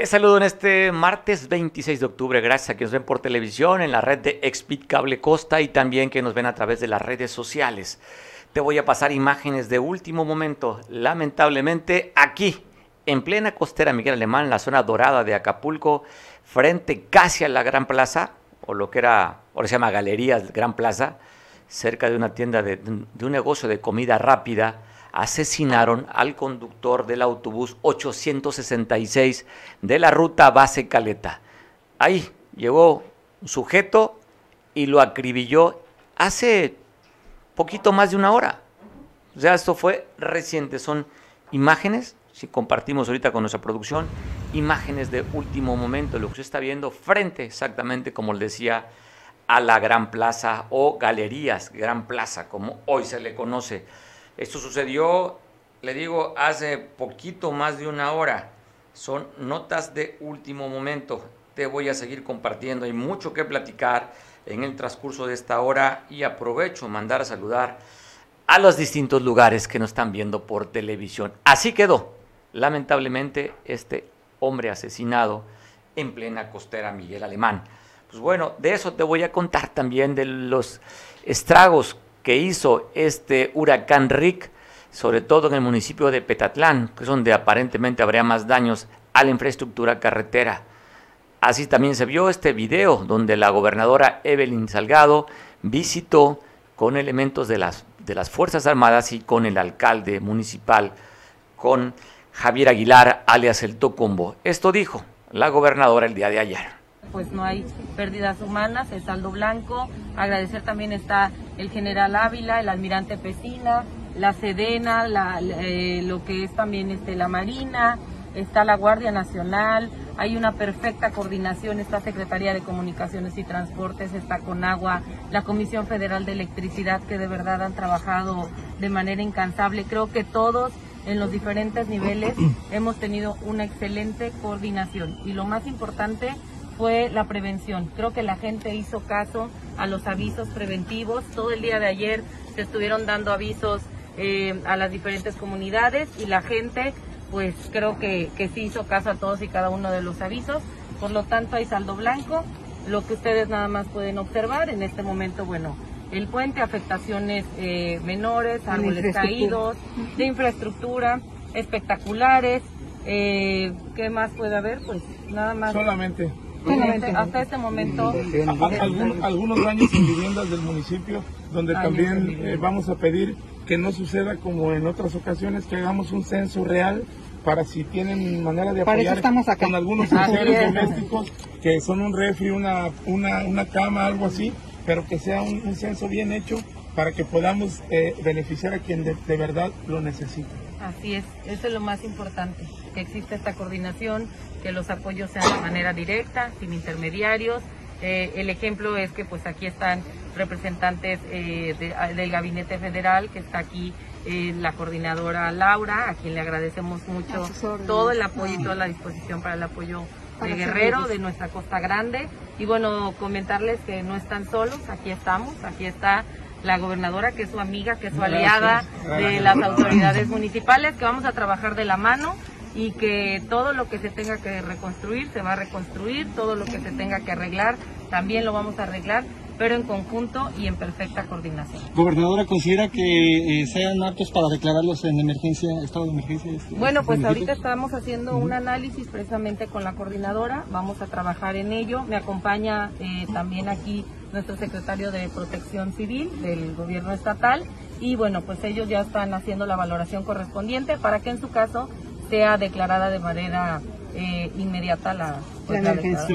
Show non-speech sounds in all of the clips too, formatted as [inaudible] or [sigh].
Les saludo en este martes 26 de octubre. Gracias a que nos ven por televisión, en la red de Expit Cable Costa y también que nos ven a través de las redes sociales. Te voy a pasar imágenes de último momento. Lamentablemente, aquí, en plena costera Miguel Alemán, la zona dorada de Acapulco, frente casi a la Gran Plaza, o lo que era, ahora se llama Galerías Gran Plaza, cerca de una tienda de un negocio de comida rápida asesinaron al conductor del autobús 866 de la ruta base Caleta. Ahí llegó un sujeto y lo acribilló hace poquito más de una hora. O sea, esto fue reciente, son imágenes, si compartimos ahorita con nuestra producción, imágenes de último momento, lo que se está viendo frente exactamente, como le decía, a la Gran Plaza o Galerías Gran Plaza, como hoy se le conoce. Esto sucedió, le digo, hace poquito más de una hora. Son notas de último momento. Te voy a seguir compartiendo. Hay mucho que platicar en el transcurso de esta hora y aprovecho mandar a saludar a los distintos lugares que nos están viendo por televisión. Así quedó, lamentablemente, este hombre asesinado en plena costera Miguel Alemán. Pues bueno, de eso te voy a contar también de los estragos que hizo este huracán Rick, sobre todo en el municipio de Petatlán, que es donde aparentemente habría más daños a la infraestructura carretera. Así también se vio este video donde la gobernadora Evelyn Salgado visitó con elementos de las, de las Fuerzas Armadas y con el alcalde municipal, con Javier Aguilar, alias el Tocombo. Esto dijo la gobernadora el día de ayer pues no hay pérdidas humanas, es saldo blanco. Agradecer también está el general Ávila, el almirante Pesina, la Sedena, eh, lo que es también este, la Marina, está la Guardia Nacional, hay una perfecta coordinación, está Secretaría de Comunicaciones y Transportes, está con agua, la Comisión Federal de Electricidad que de verdad han trabajado de manera incansable. Creo que todos en los diferentes niveles hemos tenido una excelente coordinación y lo más importante fue la prevención. Creo que la gente hizo caso a los avisos preventivos. Todo el día de ayer se estuvieron dando avisos eh, a las diferentes comunidades y la gente pues creo que, que sí hizo caso a todos y cada uno de los avisos. Por lo tanto hay saldo blanco. Lo que ustedes nada más pueden observar en este momento, bueno, el puente, afectaciones eh, menores, árboles caídos, de infraestructura, espectaculares. Eh, ¿Qué más puede haber? Pues nada más. Solamente hasta este momento. algunos daños en viviendas del municipio, donde también eh, vamos a pedir que no suceda como en otras ocasiones, que hagamos un censo real para si tienen manera de apoyar con algunos enseres domésticos que son un refri, una, una, una cama, algo así, pero que sea un, censo bien hecho para que podamos eh, beneficiar a quien de, de verdad lo necesita. Así es, eso es lo más importante, que exista esta coordinación, que los apoyos sean de manera directa, sin intermediarios. Eh, el ejemplo es que pues aquí están representantes eh, del Gabinete Federal, que está aquí eh, la coordinadora Laura, a quien le agradecemos mucho todo el apoyo y toda la disposición para el apoyo de Guerrero, de nuestra Costa Grande. Y bueno, comentarles que no están solos, aquí estamos, aquí está la gobernadora, que es su amiga, que es su aliada de las autoridades municipales, que vamos a trabajar de la mano y que todo lo que se tenga que reconstruir se va a reconstruir, todo lo que se tenga que arreglar también lo vamos a arreglar, pero en conjunto y en perfecta coordinación. Gobernadora, ¿considera que eh, sean aptos para declararlos en emergencia, estado de emergencia? Este, bueno, pues ahorita estamos haciendo un análisis precisamente con la coordinadora, vamos a trabajar en ello, me acompaña eh, también aquí nuestro secretario de Protección Civil del gobierno estatal y bueno, pues ellos ya están haciendo la valoración correspondiente para que en su caso sea declarada de manera eh, inmediata la, pues, emergencia.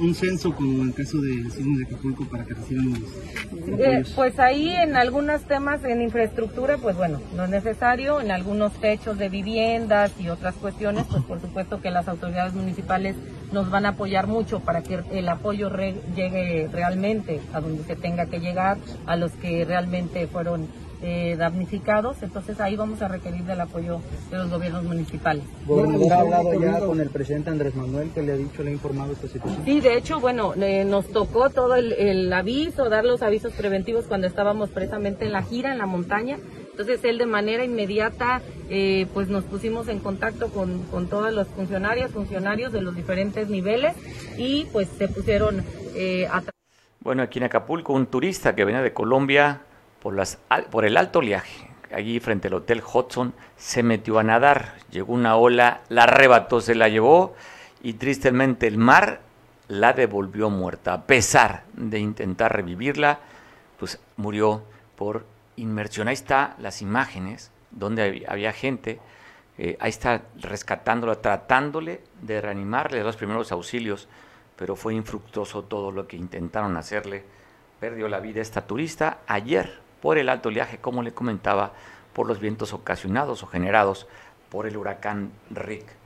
un censo como el caso de de Acapulco para que reciban los, eh, Pues ahí en algunos temas en infraestructura, pues bueno, no es necesario, en algunos techos de viviendas y otras cuestiones, pues por supuesto que las autoridades municipales nos van a apoyar mucho para que el apoyo llegue realmente a donde se tenga que llegar, a los que realmente fueron eh, damnificados, entonces ahí vamos a requerir del apoyo de los gobiernos municipales. ¿Gobernador ha hablado ya con el presidente Andrés Manuel que le ha dicho, le ha informado esta situación? Sí, de hecho, bueno, nos tocó todo el, aviso, dar los avisos preventivos cuando estábamos precisamente en la gira, en la montaña, Entonces él de manera inmediata eh, pues nos pusimos en contacto con, con todos los funcionarios, funcionarios de los diferentes niveles y pues se pusieron eh, a... Bueno, aquí en Acapulco un turista que venía de Colombia por, el alto oleaje, allí frente al Hotel Hudson, se metió a nadar, llegó una ola, la arrebató, se la llevó y tristemente el mar la devolvió muerta. A pesar de intentar revivirla, pues murió por inmersión. Ahí está las imágenes donde había gente, eh, ahí está rescatándola, tratándole de reanimarle los primeros auxilios, pero fue infructuoso todo lo que intentaron hacerle. Perdió la vida esta turista ayer por el alto oleaje, como le comentaba, por los vientos ocasionados o generados por el huracán Rick.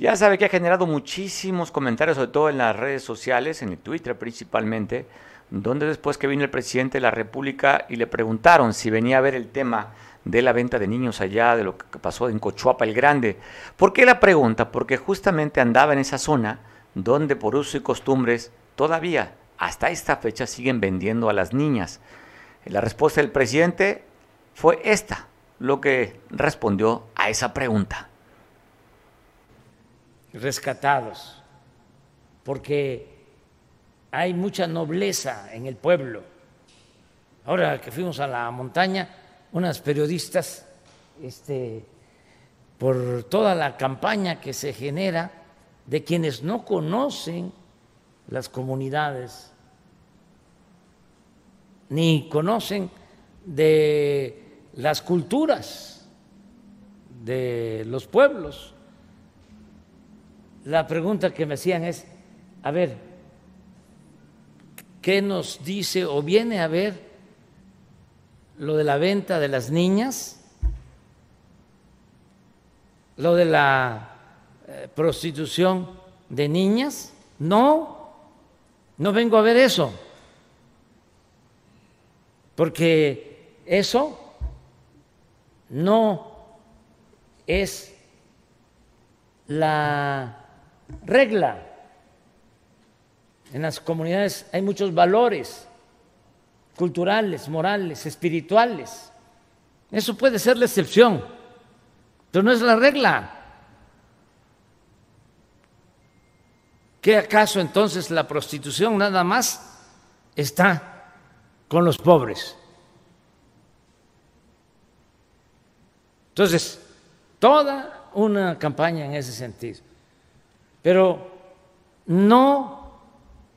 Ya sabe que ha generado muchísimos comentarios, sobre todo en las redes sociales, en el Twitter principalmente, donde después que vino el presidente de la República y le preguntaron si venía a ver el tema de la venta de niños allá, de lo que pasó en Cochuapa el Grande. ¿Por qué la pregunta? Porque justamente andaba en esa zona donde por uso y costumbres todavía hasta esta fecha siguen vendiendo a las niñas. La respuesta del presidente fue esta, lo que respondió a esa pregunta rescatados, porque hay mucha nobleza en el pueblo. Ahora que fuimos a la montaña, unas periodistas, este, por toda la campaña que se genera de quienes no conocen las comunidades, ni conocen de las culturas de los pueblos la pregunta que me hacían es, a ver, ¿qué nos dice o viene a ver lo de la venta de las niñas? ¿Lo de la eh, prostitución de niñas? No, no vengo a ver eso, porque eso no es la regla. En las comunidades hay muchos valores culturales, morales, espirituales. Eso puede ser la excepción, pero no es la regla. ¿Qué acaso entonces la prostitución nada más está con los pobres? Entonces, toda una campaña en ese sentido. Pero no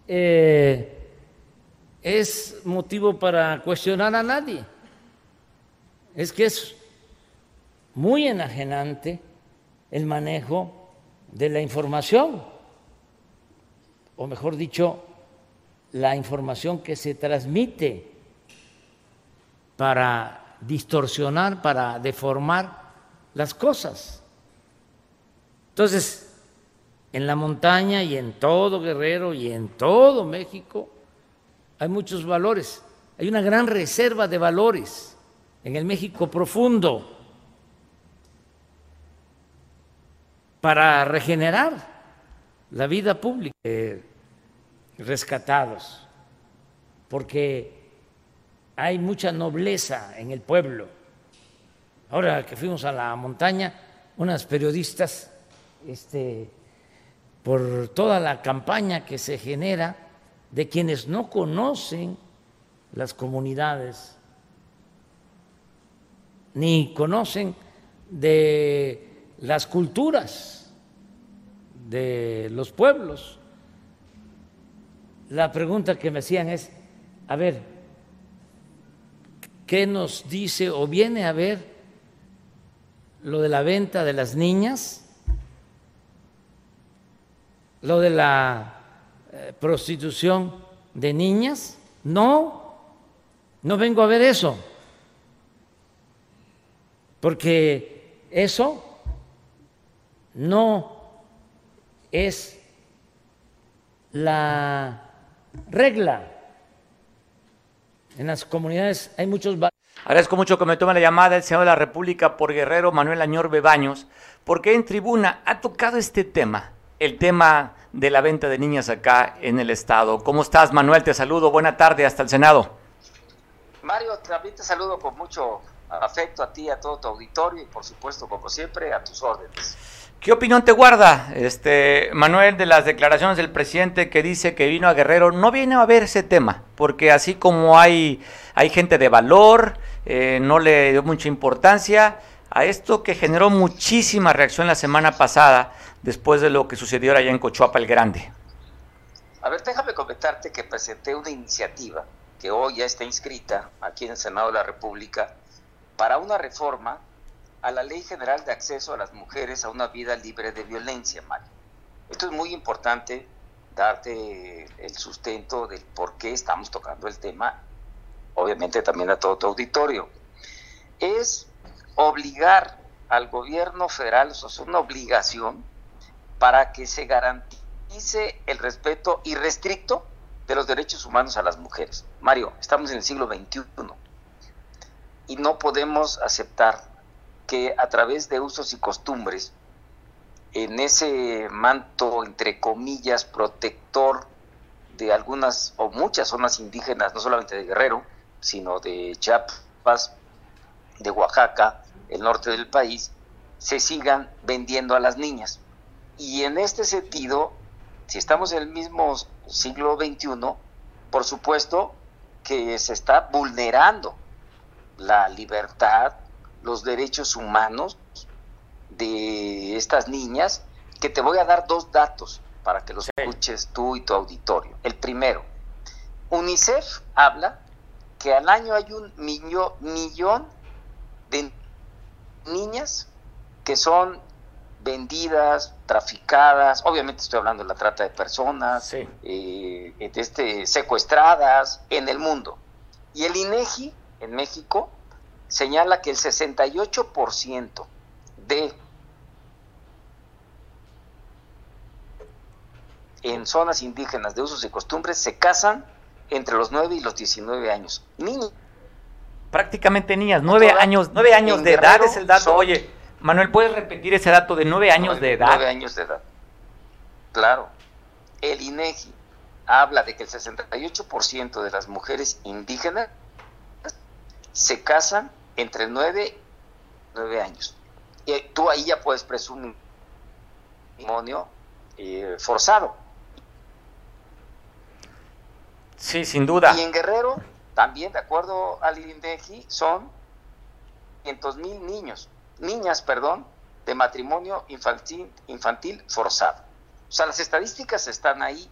eh, es motivo para cuestionar a nadie. Es que es muy enajenante el manejo de la información, o mejor dicho, la información que se transmite para distorsionar, para deformar las cosas. Entonces, en la montaña y en todo Guerrero y en todo México hay muchos valores. Hay una gran reserva de valores en el México profundo para regenerar la vida pública. rescatados, porque hay mucha nobleza en el pueblo. Ahora que fuimos a la montaña, unas periodistas este, por toda la campaña que se genera de quienes no conocen las comunidades, ni conocen de las culturas de los pueblos. La pregunta que me hacían es, a ver, ¿qué nos dice o viene a ver lo de la venta de las niñas? Lo de la eh, prostitución de niñas? No, no vengo a ver eso, porque eso no es la regla. En las comunidades hay muchos... Agradezco mucho que me tome la llamada el senador de la República por Guerrero, Manuel Añor Bebaños, porque en tribuna ha tocado este tema, el tema de la venta de niñas acá en el Estado. ¿Cómo estás, Manuel? Te saludo. Buena tarde hasta el Senado. Mario, también te saludo con mucho afecto a ti, a todo tu auditorio y por supuesto, como siempre, a tus órdenes. ¿Qué opinión te guarda, este Manuel, de las declaraciones del presidente que dice que vino a Guerrero? No viene a ver ese tema, porque así como hay, hay gente de valor, eh, no le dio mucha importancia a esto que generó muchísima reacción la semana pasada después de lo que sucedió allá en Cochuapa el Grande. A ver, déjame comentarte que presenté una iniciativa que hoy ya está inscrita aquí en el Senado de la República para una reforma a la Ley General de Acceso a las Mujeres a una vida libre de violencia, Mario. Esto es muy importante darte el sustento del por qué estamos tocando el tema, obviamente también a todo tu auditorio. Es obligar al gobierno federal, eso es una obligación, para que se garantice el respeto irrestricto de los derechos humanos a las mujeres. Mario, estamos en el siglo XXI y no podemos aceptar que a través de usos y costumbres, en ese manto, entre comillas, protector de algunas o muchas zonas indígenas, no solamente de Guerrero, sino de Chiapas, de Oaxaca, el norte del país, se sigan vendiendo a las niñas. Y en este sentido, si estamos en el mismo siglo XXI, por supuesto que se está vulnerando la libertad, los derechos humanos de estas niñas, que te voy a dar dos datos para que los escuches tú y tu auditorio. El primero, UNICEF habla que al año hay un millón de niñas que son vendidas, traficadas, obviamente estoy hablando de la trata de personas, eh, este, secuestradas en el mundo. Y el INEGI en México señala que el 68% de en zonas indígenas de usos y costumbres se casan entre los 9 y los 19 años. Niños. Prácticamente niñas, 9 años, 9 años de edad es el dato. Oye, Manuel, ¿puedes repetir ese dato de 9 años de edad? 9 años de edad. Claro. El INEGI habla de que el 68% de las mujeres indígenas se casan entre 9 y 9 años. Y tú ahí ya puedes presumir matrimonio eh, forzado. Sí, sin duda. Y en Guerrero, también de acuerdo al INDEGI, son 500 mil niños, niñas, perdón, de matrimonio infantil, infantil forzado. O sea, las estadísticas están ahí.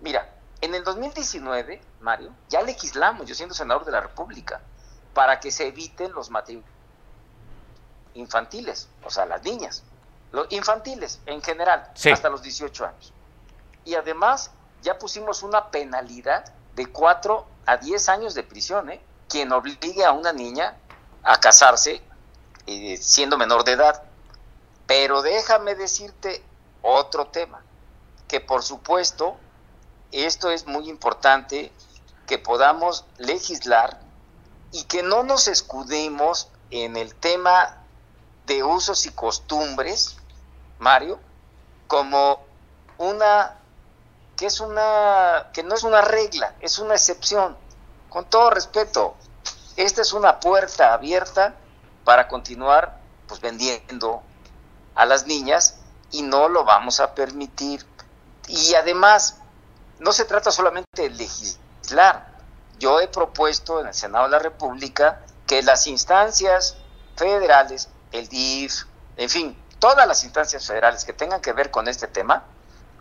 Mira, en el 2019, Mario, ya legislamos, yo siendo senador de la República, para que se eviten los matrimonios infantiles, o sea, las niñas, los infantiles en general, hasta los 18 años. Y además ya pusimos una penalidad de 4 a 10 años de prisión, ¿eh? quien obligue a una niña a casarse eh, siendo menor de edad. Pero déjame decirte otro tema, que por supuesto esto es muy importante que podamos legislar y que no nos escudemos en el tema de usos y costumbres, Mario, como una que es una que no es una regla, es una excepción. Con todo respeto, esta es una puerta abierta para continuar pues vendiendo a las niñas y no lo vamos a permitir. Y además, no se trata solamente de legislar, yo he propuesto en el Senado de la República que las instancias federales, el DIF, en fin, todas las instancias federales que tengan que ver con este tema,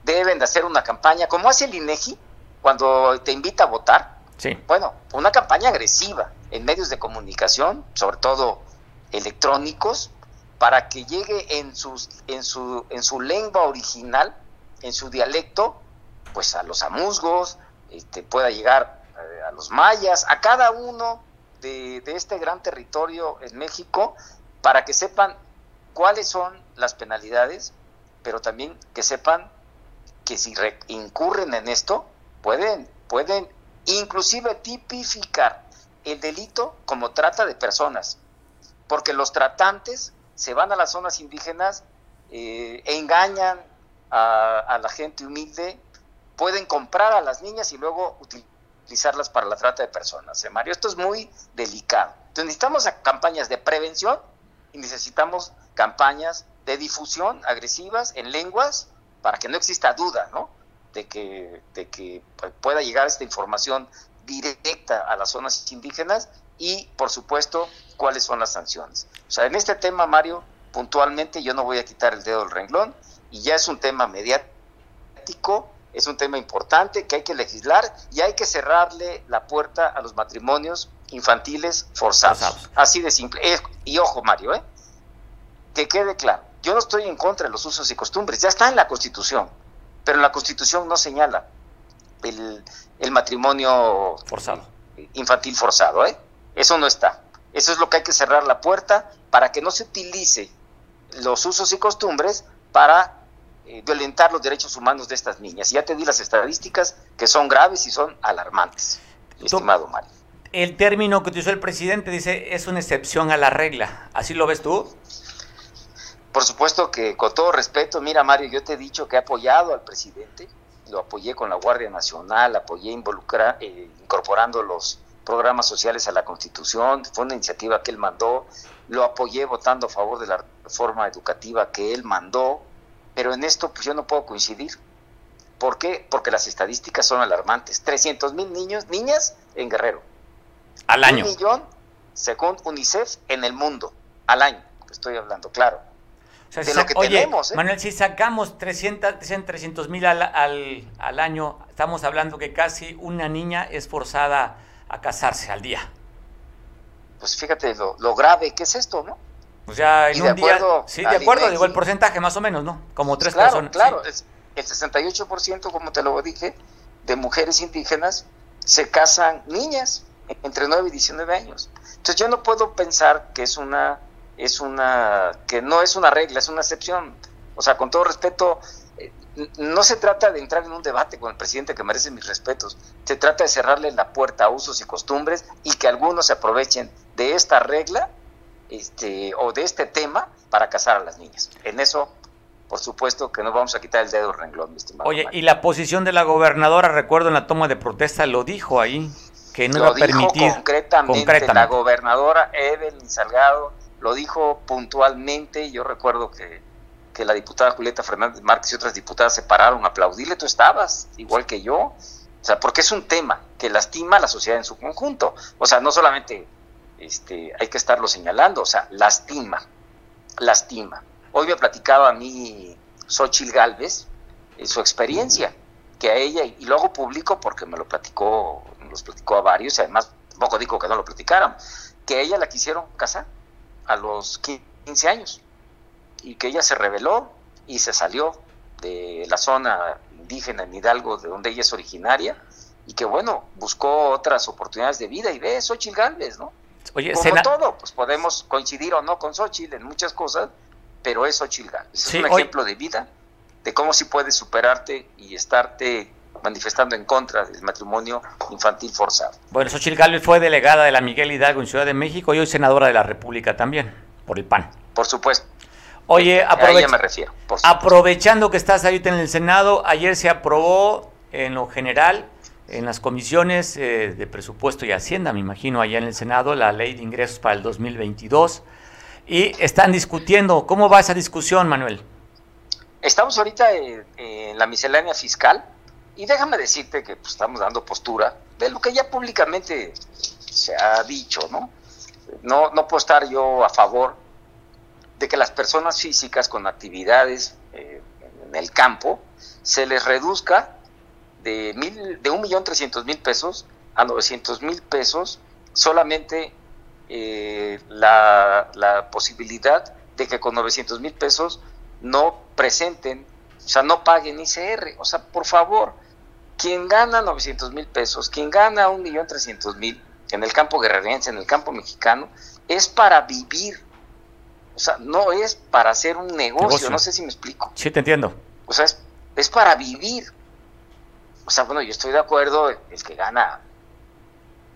deben de hacer una campaña, como hace el INEGI cuando te invita a votar. Sí. Bueno, una campaña agresiva en medios de comunicación, sobre todo electrónicos, para que llegue en, sus, en, su, en su lengua original, en su dialecto, pues a los amusgos, este, pueda llegar eh, a los mayas, a cada uno de, este gran territorio en México, para que sepan cuáles son las penalidades, pero también que sepan que si incurren en esto, pueden, pueden inclusive tipificar el delito como trata de personas, porque los tratantes se van a las zonas indígenas, eh, engañan a, la gente humilde, pueden comprar a las niñas y luego utilizarlas para la trata de personas. ¿eh, Mario, esto es muy delicado. Entonces necesitamos campañas de prevención y necesitamos campañas de difusión agresivas en lenguas para que no exista duda, ¿no? De que pueda llegar esta información directa a las zonas indígenas y, por supuesto, cuáles son las sanciones. O sea, en este tema, Mario, puntualmente yo no voy a quitar el dedo del renglón y ya es un tema mediático, es un tema importante que hay que legislar y hay que cerrarle la puerta a los matrimonios infantiles forzados. Así de simple. Eh, y ojo, Mario, ¿eh? que quede claro, yo no estoy en contra de los usos y costumbres, ya está en la Constitución, pero la Constitución no señala el, el matrimonio forzado. infantil forzado, ¿eh? Eso no está. Eso es lo que hay que cerrar la puerta para que no se utilice los usos y costumbres para eh, violentar los derechos humanos de estas niñas. Y ya te di las estadísticas que son graves y son alarmantes, estimado Mario. El término que utilizó el presidente dice es una excepción a la regla. ¿Así lo ves tú? Por supuesto que con todo respeto, mira Mario, yo te he dicho que he apoyado al presidente, lo apoyé con la Guardia Nacional, apoyé involucrar, eh, incorporando los programas sociales a la Constitución, fue una iniciativa que él mandó, lo apoyé votando a favor de la reforma educativa que él mandó, pero en esto pues yo no puedo coincidir. ¿Por qué? Porque las estadísticas son alarmantes. 300 mil niños, niñas en Guerrero. Al año. Un millón, según UNICEF, en el mundo. Al año, estoy hablando, claro. de lo que tenemos, ¿eh? Manuel, si sacamos 300 mil al, al, al año, estamos hablando que casi una niña es forzada a casarse al día. Pues fíjate lo, grave que es esto, ¿no? Pues ya en un día, sí, de acuerdo, digo el porcentaje más o menos, ¿no? Como tres claro, personas. Claro, el 68%, como te lo dije, de mujeres indígenas se casan niñas entre 9 y 19 años. Entonces yo no puedo pensar que es una, es una, que no es una regla, es una excepción. O sea, con todo respeto, no se trata de entrar en un debate con el presidente que merece mis respetos, se trata de cerrarle la puerta a usos y costumbres y que algunos se aprovechen de esta regla este, o de este tema para casar a las niñas. En eso, por supuesto que no vamos a quitar el dedo renglón, mi estimado. Oye, y la posición de la gobernadora, recuerdo en la toma de protesta, lo dijo ahí, que no iba a permitir. Concretamente, concretamente, la gobernadora Evelyn Salgado lo dijo puntualmente, yo recuerdo que que la diputada Julieta Fernández Márquez y otras diputadas se pararon a aplaudirle, tú estabas, igual que yo. O sea, porque es un tema que lastima a la sociedad en su conjunto. O sea, no solamente este, hay que estarlo señalando, o sea, lastima, lastima. Hoy me platicaba a mí Xochil Galvez en su experiencia, que a ella, y lo hago público porque me lo platicó, me los platicó a varios, y además tampoco digo que no lo platicaran, que a ella la quisieron casar a los 15 años y que ella se rebeló y se salió de la zona indígena en Hidalgo, de donde ella es originaria, y que bueno, buscó otras oportunidades de vida y ve Xochitl Galvez, ¿no? Oye, Como todo, pues podemos coincidir o no con Xochitl en muchas cosas, pero es Xochitl Galvez. es un ejemplo de vida, de cómo si puedes superarte y estarte manifestando en contra del matrimonio infantil forzado. Bueno, Xochitl Galvez fue delegada de la Miguel Hidalgo en Ciudad de México y hoy senadora de la República también, por el PAN. Por supuesto. Oye, me refiero, aprovechando que estás ahorita en el Senado, ayer se aprobó en lo general, en las comisiones eh, de presupuesto y Hacienda, me imagino, allá en el Senado, la ley de ingresos para el 2022. Y están discutiendo. ¿Cómo va esa discusión, Manuel? Estamos ahorita en, la miscelánea fiscal y déjame decirte que pues, estamos dando postura de lo que ya públicamente se ha dicho, ¿no? No, no puedo estar yo a favor de que las personas físicas con actividades eh, en el campo se les reduzca de, mil, de 1.300.000 pesos a 900.000 pesos solamente eh, la, posibilidad de que con 900.000 pesos no presenten, o sea, no paguen ICR. O sea, por favor, quien gana 900.000 pesos, quien gana 1.300.000 en el campo guerrerense, en el campo mexicano, es para vivir o sea, no es para hacer un negocio, no sé si me explico. Sí, te entiendo. O sea, es para vivir. O sea, bueno, yo estoy de acuerdo, el que gana,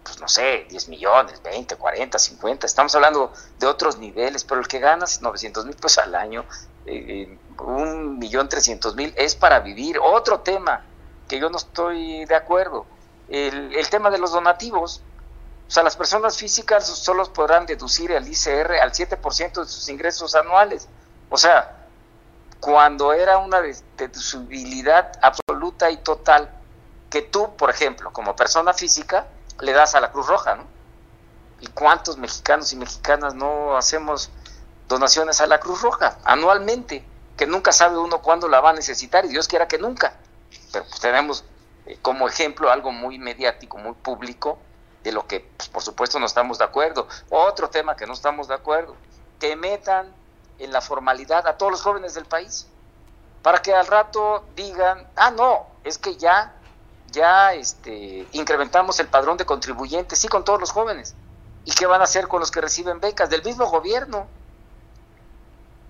pues no sé, 10 millones, 20, 40, 50, estamos hablando de otros niveles, pero el que gana 900 mil pesos al año, eh, un millón trescientos mil, es para vivir. Otro tema que yo no estoy de acuerdo, el, el tema de los donativos. O sea, las personas físicas solo podrán deducir el ICR al 7% de sus ingresos anuales. O sea, cuando era una deducibilidad absoluta y total que tú, por ejemplo, como persona física, le das a la Cruz Roja, ¿no? ¿Y cuántos mexicanos y mexicanas no hacemos donaciones a la Cruz Roja anualmente? Que nunca sabe uno cuándo la va a necesitar y Dios quiera que nunca. Pero pues tenemos eh, como ejemplo algo muy mediático, muy público, de lo que pues, por supuesto no estamos de acuerdo. Otro tema que no estamos de acuerdo, que metan en la formalidad a todos los jóvenes del país, para que al rato digan, ah, no, es que ya, ya este, incrementamos el padrón de contribuyentes, sí, con todos los jóvenes. ¿Y qué van a hacer con los que reciben becas del mismo gobierno?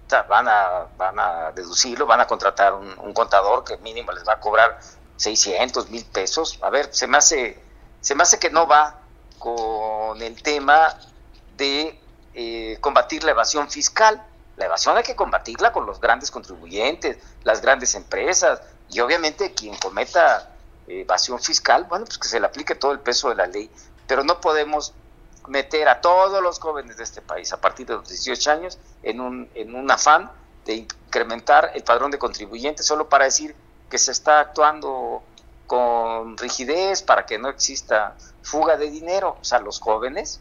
O sea, van a, van a deducirlo, van a contratar un, contador que mínimo les va a cobrar 600 mil pesos. A ver, se me hace, se me hace que no va con el tema de eh, combatir la evasión fiscal. La evasión hay que combatirla con los grandes contribuyentes, las grandes empresas y obviamente quien cometa eh, evasión fiscal, bueno, pues que se le aplique todo el peso de la ley, pero no podemos meter a todos los jóvenes de este país a partir de los 18 años en un, en un afán de incrementar el padrón de contribuyentes solo para decir que se está actuando con rigidez para que no exista fuga de dinero. O sea, los jóvenes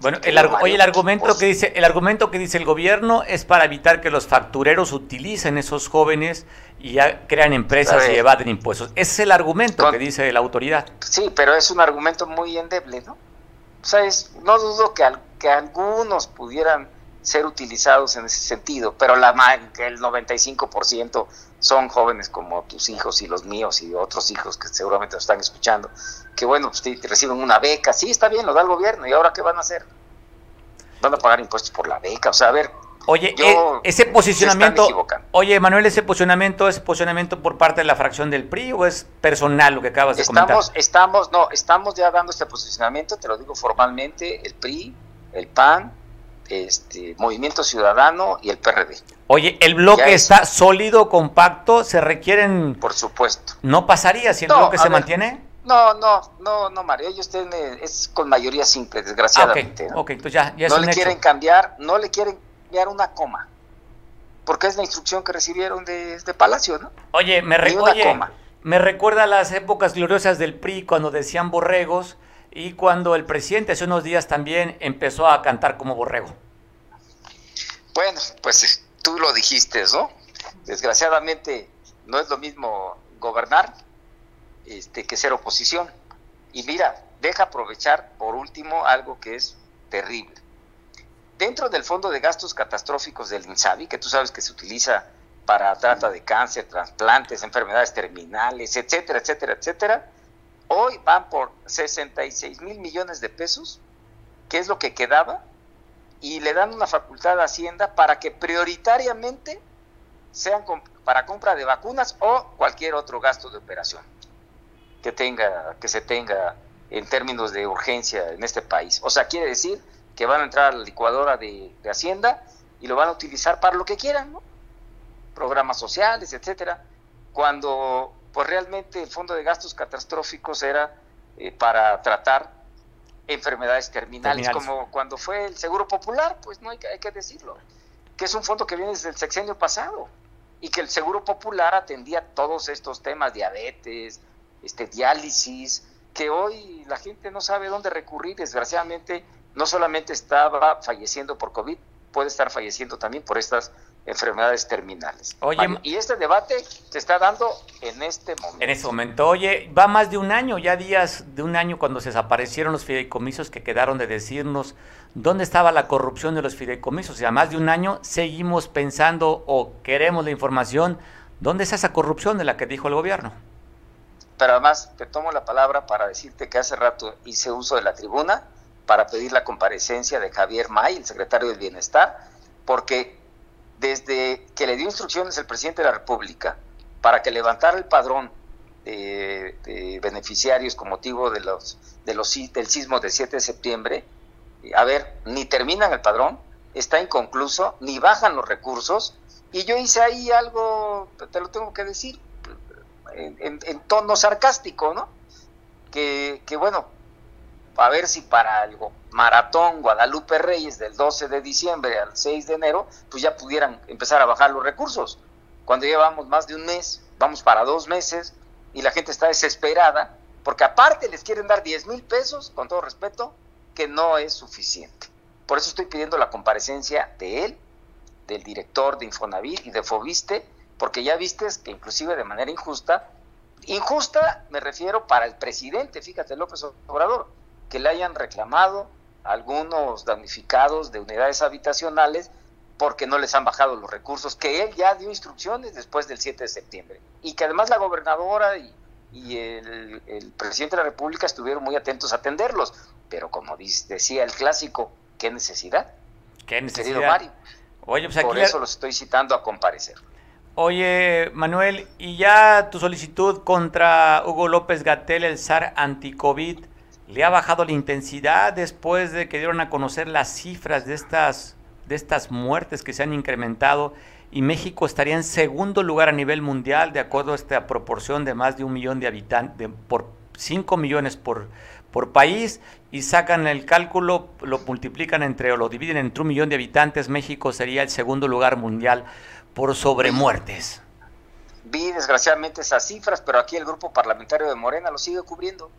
bueno, el, oye, el argumento que dice el argumento que dice el gobierno es para evitar que los factureros utilicen esos jóvenes y ya crean empresas y evaden impuestos. Ese es el argumento que dice la autoridad. Sí, pero es un argumento muy endeble, ¿no? O sea, no dudo que, que algunos pudieran ser utilizados en ese sentido, pero la que el 95% son jóvenes como tus hijos y los míos y otros hijos que seguramente nos están escuchando, que bueno, pues reciben una beca, sí, está bien, lo da el gobierno, ¿y ahora qué van a hacer? Van a pagar impuestos por la beca, o sea, a ver. Oye, eh, ese posicionamiento, oye, Manuel, ese posicionamiento es posicionamiento por parte de la fracción del PRI o es personal lo que acabas de estamos, comentar? Estamos, no, estamos ya dando este posicionamiento, te lo digo formalmente, el PRI, el PAN, este Movimiento Ciudadano y el PRD. Oye, el bloque está sólido, compacto, se requieren... Por supuesto. ¿No pasaría si el bloque se mantiene? No, no, no, no, Mario, ellos tienen, es con mayoría simple, desgraciadamente. Ah, okay, entonces ya, no le quieren cambiar, no le quieren cambiar una coma, porque es la instrucción que recibieron de, Palacio, ¿no? Oye, me, recuerda me recuerda las épocas gloriosas del PRI cuando decían borregos y cuando el presidente hace unos días también empezó a cantar como borrego. Bueno, pues tú lo dijiste, ¿no? Desgraciadamente no es lo mismo gobernar este, que ser oposición. Y mira, deja aprovechar por último algo que es terrible. Dentro del fondo de gastos catastróficos del INSABI, que tú sabes que se utiliza para trata de cáncer, trasplantes, enfermedades terminales, etcétera, etcétera, etcétera, Hoy van por 66 mil millones de pesos, que es lo que quedaba, y le dan una facultad a Hacienda para que prioritariamente sean para compra de vacunas o cualquier otro gasto de operación que tenga que se tenga en términos de urgencia en este país. O sea, quiere decir que van a entrar a la licuadora de, de Hacienda y lo van a utilizar para lo que quieran, ¿no? Programas sociales, etcétera. Cuando pues realmente el fondo de gastos catastróficos era eh, para tratar enfermedades terminales, como cuando fue el Seguro Popular, pues no hay que, hay que decirlo, que es un fondo que viene desde el sexenio pasado y que el Seguro Popular atendía todos estos temas, diabetes, este, diálisis, que hoy la gente no sabe dónde recurrir, desgraciadamente no solamente estaba falleciendo por COVID, puede estar falleciendo también por estas enfermedades terminales. Oye, y este debate se está dando en este momento. En este momento, oye, va más de un año, ya días de un año cuando se desaparecieron los fideicomisos que quedaron de decirnos dónde estaba la corrupción de los fideicomisos. Ya más de un año seguimos pensando o queremos la información, ¿dónde está esa corrupción de la que dijo el gobierno? Pero además te tomo la palabra para decirte que hace rato hice uso de la tribuna para pedir la comparecencia de Javier May, el secretario del Bienestar, porque desde que le dio instrucciones el presidente de la República para que levantara el padrón de, beneficiarios con motivo de los, de los, del sismo del 7 de septiembre, a ver, ni terminan el padrón, está inconcluso, ni bajan los recursos, y yo hice ahí algo, te lo tengo que decir, en, en tono sarcástico, ¿no? Que, que bueno, a ver si para el maratón Guadalupe Reyes del 12 de diciembre al 6 de enero, pues ya pudieran empezar a bajar los recursos. Cuando llevamos más de un mes, vamos para dos meses y la gente está desesperada porque aparte les quieren dar 10 mil pesos, con todo respeto, que no es suficiente. Por eso estoy pidiendo la comparecencia de él, del director de Infonavit y de Fobiste, porque ya viste que inclusive de manera injusta, injusta me refiero para el presidente, fíjate López Obrador, que le hayan reclamado algunos damnificados de unidades habitacionales porque no les han bajado los recursos, que él ya dio instrucciones después del 7 de septiembre, y que además la gobernadora y, el, presidente de la República estuvieron muy atentos a atenderlos, pero como decía el clásico, ¿qué necesidad? ¿Qué necesidad? Mario. Oye, pues Por eso los estoy citando a comparecer. Oye, Manuel, ¿y ya tu solicitud contra Hugo López Gatel, el SAR anticovid, le ha bajado la intensidad después de que dieron a conocer las cifras de estas, de estas muertes que se han incrementado y México estaría en segundo lugar a nivel mundial de acuerdo a esta proporción de más de un millón de habitantes, por 5 millones por, por país y sacan el cálculo, lo multiplican entre o lo dividen entre un millón de habitantes, México sería el segundo lugar mundial por sobremuertes. Vi desgraciadamente esas cifras, pero aquí el grupo parlamentario de Morena lo sigue cubriendo.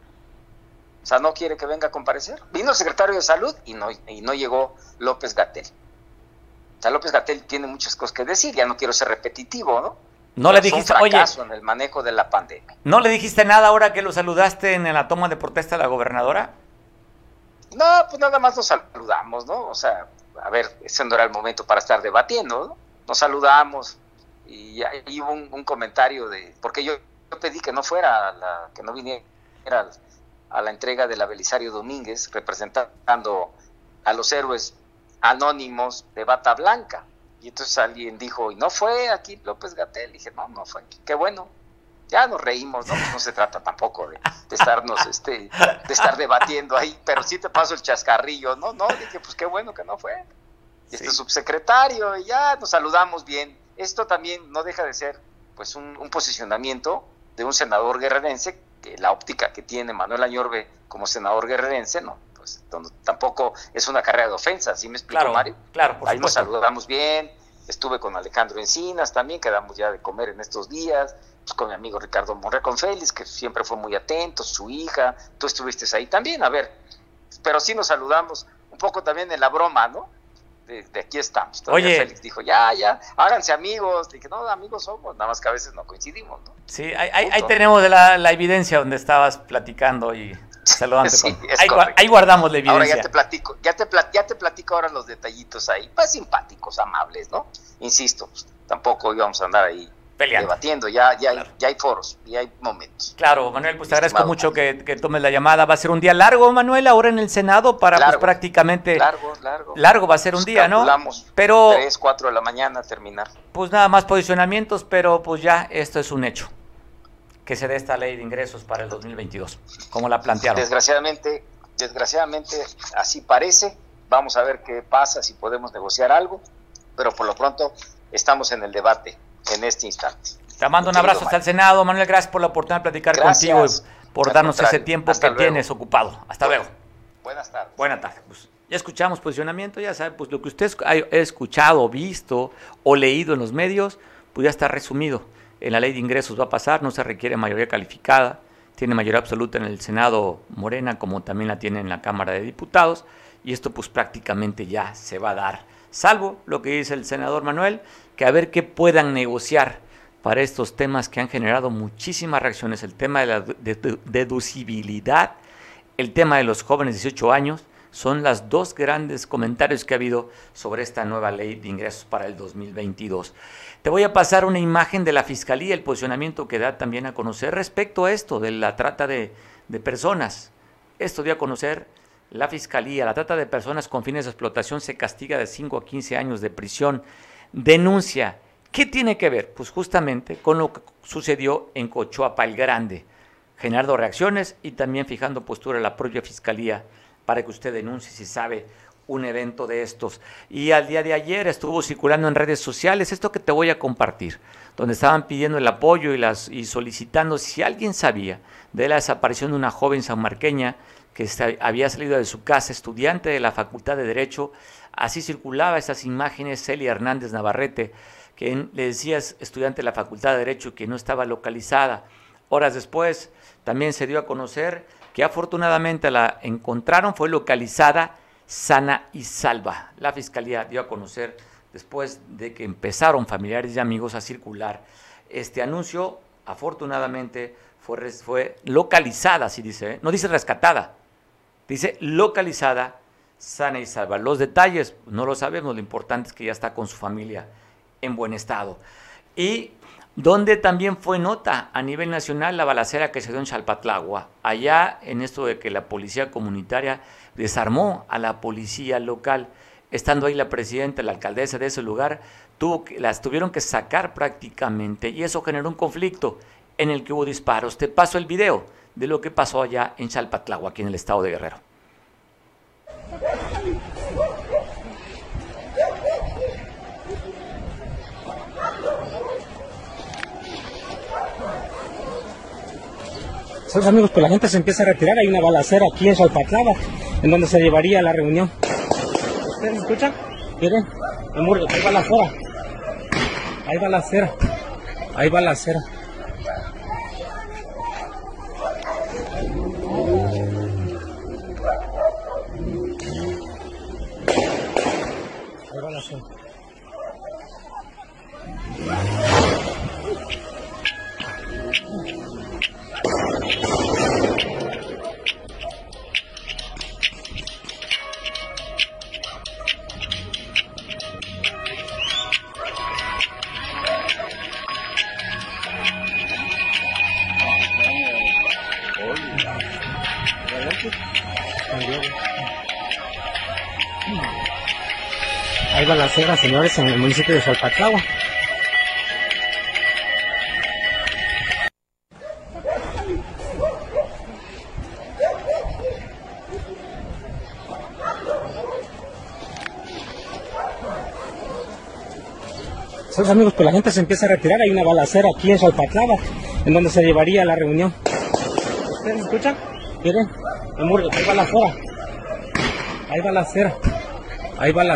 O sea, no quiere que venga a comparecer. Vino el secretario de salud y no, y no llegó López Gatel. O sea, López Gatel tiene muchas cosas que decir, ya no quiero ser repetitivo, ¿no? No le dijiste, oye, en el manejo de la pandemia. ¿No le dijiste nada ahora que lo saludaste en la toma de protesta de la gobernadora? No, pues nada más nos saludamos, ¿no? O sea, a ver, ese no era el momento para estar debatiendo, ¿no? Nos saludamos y ahí hubo un, comentario de, porque yo, yo, pedí que no fuera, la, que no viniera a la entrega de la Belisario Domínguez, representando a los héroes anónimos de Bata Blanca. Y entonces alguien dijo, ¿y no fue aquí López Gatel? dije, no, no fue. Qué bueno. Ya nos reímos, ¿no? Pues no se trata tampoco de, estarnos, este, de estar debatiendo ahí, pero sí te paso el chascarrillo, ¿no? No, dije, pues qué bueno que no fue. Y este subsecretario, y ya nos saludamos bien. Esto también no deja de ser, pues, un, un posicionamiento de un senador guerrerense la óptica que tiene Manuel Añorbe como senador guerrerense, no, pues tampoco es una carrera de ofensa, ¿sí me explico, Mario? Claro, Ahí nos saludamos bien, estuve con Alejandro Encinas también, quedamos ya de comer en estos días, pues con mi amigo Ricardo Monreal Félix, que siempre fue muy atento, su hija, tú estuviste ahí también, a ver, pero sí nos saludamos un poco también en la broma, ¿no? De, aquí estamos. Oye, Félix dijo, ya, ya, háganse amigos. Dije, no, amigos somos, nada más que a veces no coincidimos, ¿no? Sí, ahí, tenemos la, la, evidencia donde estabas platicando y saludando. [laughs] ahí, guardamos la evidencia. Ahora ya te platico, ya te, ya te platico ahora los detallitos ahí, pues simpáticos, amables, ¿no? Insisto, pues, tampoco íbamos a andar ahí debatiendo, ya, ya, hay, ya hay foros, ya hay momentos. Claro, Manuel, pues te agradezco mucho que, tomes la llamada. Va a ser un día largo, Manuel, ahora en el Senado para pues prácticamente... Largo, largo. Largo va a ser un día, ¿no? Pero... 3, 4 de la mañana terminar. Pues nada más posicionamientos, pero pues ya esto es un hecho. Que se dé esta ley de ingresos para el 2022, como la plantearon. Desgraciadamente, desgraciadamente así parece. Vamos a ver qué pasa, si podemos negociar algo, pero por lo pronto estamos en el debate en este instante. Te mando un abrazo hasta el Senado. Manuel, gracias por la oportunidad de platicar contigo y por darnos ese tiempo que tienes ocupado. Hasta luego. Buenas tardes. Buenas tardes. Pues, ya escuchamos posicionamiento, ya sabe, pues lo que usted ha escuchado, visto o leído en los medios, pues ya está resumido. En la ley de ingresos va a pasar, no se requiere mayoría calificada, tiene mayoría absoluta en el Senado Morena, como también la tiene en la Cámara de Diputados, y esto pues prácticamente ya se va a dar, salvo lo que dice el senador Manuel, que a ver qué puedan negociar para estos temas que han generado muchísimas reacciones. El tema de la deducibilidad, el tema de los jóvenes de 18 años, son los dos grandes comentarios que ha habido sobre esta nueva ley de ingresos para el 2022. Te voy a pasar una imagen de la Fiscalía, el posicionamiento que da también a conocer respecto a esto, de la trata de, de personas. Esto dio a conocer la Fiscalía. La trata de personas con fines de explotación se castiga de 5 a 15 años de prisión denuncia ¿Qué tiene que ver? Pues justamente con lo que sucedió en Cochuapa el Grande, generando reacciones y también fijando postura a la propia Fiscalía para que usted denuncie si sabe un evento de estos. Y al día de ayer estuvo circulando en redes sociales esto que te voy a compartir, donde estaban pidiendo el apoyo y, las, y solicitando si alguien sabía de la desaparición de una joven sanmarqueña que había salido de su casa, estudiante de la Facultad de Derecho. Así circulaba esas imágenes Celia Hernández Navarrete, que le decía estudiante de la Facultad de Derecho que no estaba localizada. Horas después también se dio a conocer que afortunadamente la encontraron, fue localizada sana y salva. La Fiscalía dio a conocer después de que empezaron familiares y amigos a circular este anuncio. Afortunadamente fue, fue localizada, así dice, ¿eh? no dice rescatada, dice localizada, sana y salva. Los detalles no lo sabemos, lo importante es que ya está con su familia en buen estado. Y donde también fue nota a nivel nacional la balacera que se dio en Chalpatlagua, allá en esto de que la policía comunitaria desarmó a la policía local. Estando ahí la presidenta, la alcaldesa de ese lugar, las tuvieron que sacar prácticamente y eso generó un conflicto en el que hubo disparos. Te paso el video de lo que pasó allá en Chalpatlagua, aquí en el estado de Guerrero. amigos, pues la gente se empieza a retirar. Hay una balacera aquí en Salpatlava, en donde se llevaría la reunión. ¿Ustedes escuchan? Miren, ahí va la acera. Ahí va la acera. Balacera, señores, en el municipio de Salpatlagua. amigos, pues la gente se empieza a retirar. Hay una balacera aquí en Salpatlava, en donde se llevaría la reunión. ¿Ustedes escuchan? Miren, ahí va la acera. Ahí va la